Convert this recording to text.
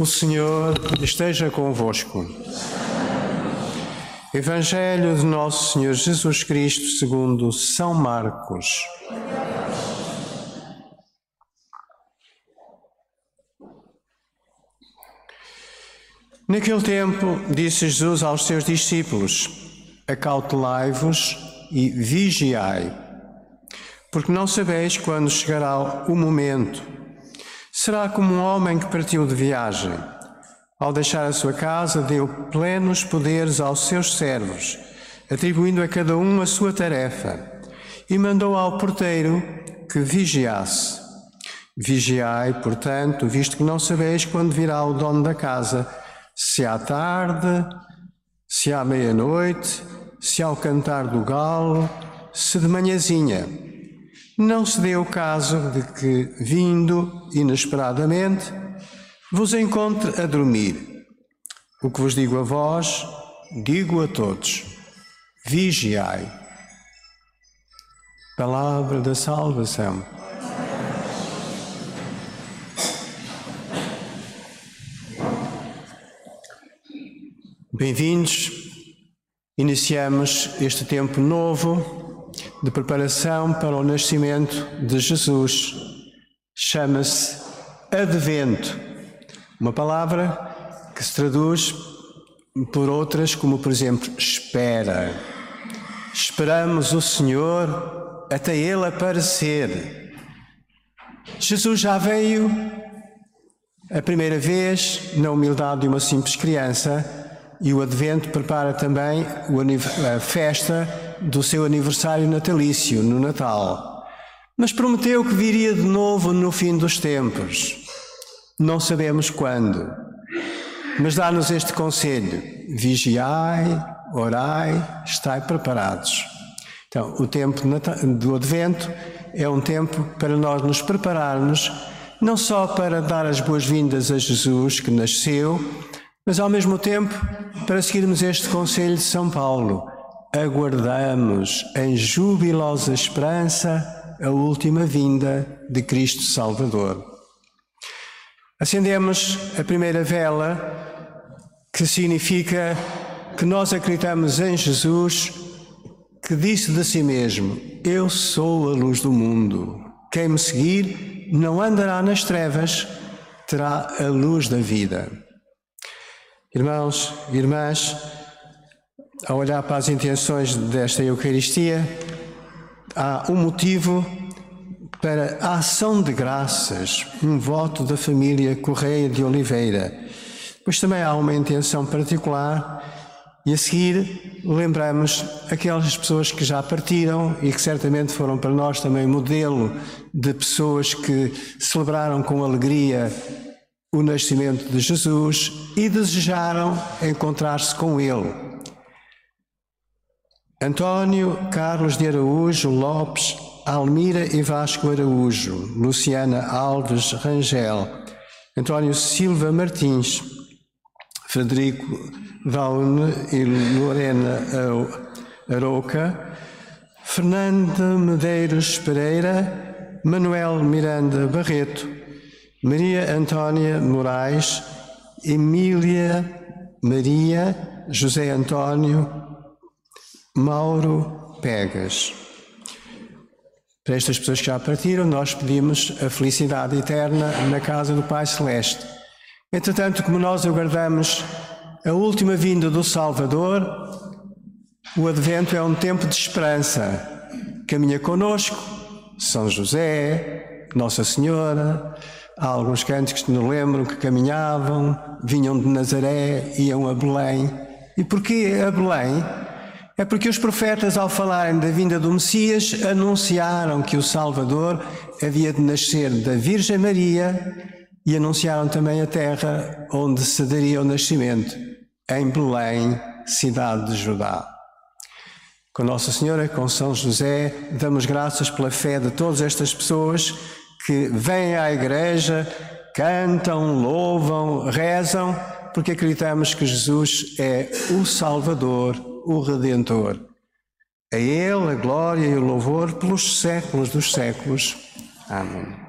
O Senhor esteja convosco. Evangelho de Nosso Senhor Jesus Cristo, segundo São Marcos. Naquele tempo, disse Jesus aos seus discípulos: Acautelai-vos e vigiai, porque não sabeis quando chegará o momento Será como um homem que partiu de viagem. Ao deixar a sua casa, deu plenos poderes aos seus servos, atribuindo a cada um a sua tarefa, e mandou ao porteiro que vigiasse. Vigiai, portanto, visto que não sabeis quando virá o dono da casa, se à tarde, se à meia-noite, se ao cantar do galo, se de manhãzinha não se dê o caso de que, vindo inesperadamente, vos encontre a dormir. O que vos digo a vós, digo a todos: vigiai. Palavra da salvação. Bem-vindos. Iniciamos este tempo novo de preparação para o nascimento de Jesus. Chama-se Advento, uma palavra que se traduz por outras, como por exemplo, espera. Esperamos o Senhor até Ele aparecer. Jesus já veio a primeira vez na humildade de uma simples criança e o Advento prepara também a festa do seu aniversário natalício, no Natal. Mas prometeu que viria de novo no fim dos tempos. Não sabemos quando. Mas dá-nos este conselho: vigiai, orai, estai preparados. Então, o tempo do Advento é um tempo para nós nos prepararmos, não só para dar as boas-vindas a Jesus que nasceu, mas ao mesmo tempo para seguirmos este conselho de São Paulo, aguardamos em jubilosa esperança a última vinda de Cristo Salvador. Acendemos a primeira vela, que significa que nós acreditamos em Jesus, que disse de si mesmo: Eu sou a luz do mundo. Quem me seguir não andará nas trevas, terá a luz da vida. Irmãos irmãs, ao olhar para as intenções desta Eucaristia, há um motivo para a ação de graças, um voto da família Correia de Oliveira. Pois também há uma intenção particular e a seguir lembramos aquelas pessoas que já partiram e que certamente foram para nós também modelo de pessoas que celebraram com alegria o nascimento de Jesus e desejaram encontrar-se com ele. António Carlos de Araújo Lopes, Almira e Vasco Araújo, Luciana Alves Rangel, António Silva Martins, Frederico Vaune e Lorena Aroca, Fernanda Medeiros Pereira, Manuel Miranda Barreto, Maria Antônia Moraes, Emília Maria, José Antônio, Mauro Pegas. Para estas pessoas que já partiram, nós pedimos a felicidade eterna na casa do Pai Celeste. Entretanto, como nós aguardamos a última vinda do Salvador, o Advento é um tempo de esperança. Caminha conosco São José, Nossa Senhora, Há alguns cânticos que nos lembram que caminhavam, vinham de Nazaré, iam a Belém. E porquê a Belém? É porque os profetas, ao falarem da vinda do Messias, anunciaram que o Salvador havia de nascer da Virgem Maria e anunciaram também a terra onde se daria o nascimento, em Belém, cidade de Judá. Com Nossa Senhora, com São José, damos graças pela fé de todas estas pessoas que vêm à igreja, cantam, louvam, rezam, porque acreditamos que Jesus é o Salvador, o Redentor. A Ele a glória e o louvor pelos séculos dos séculos. Amém.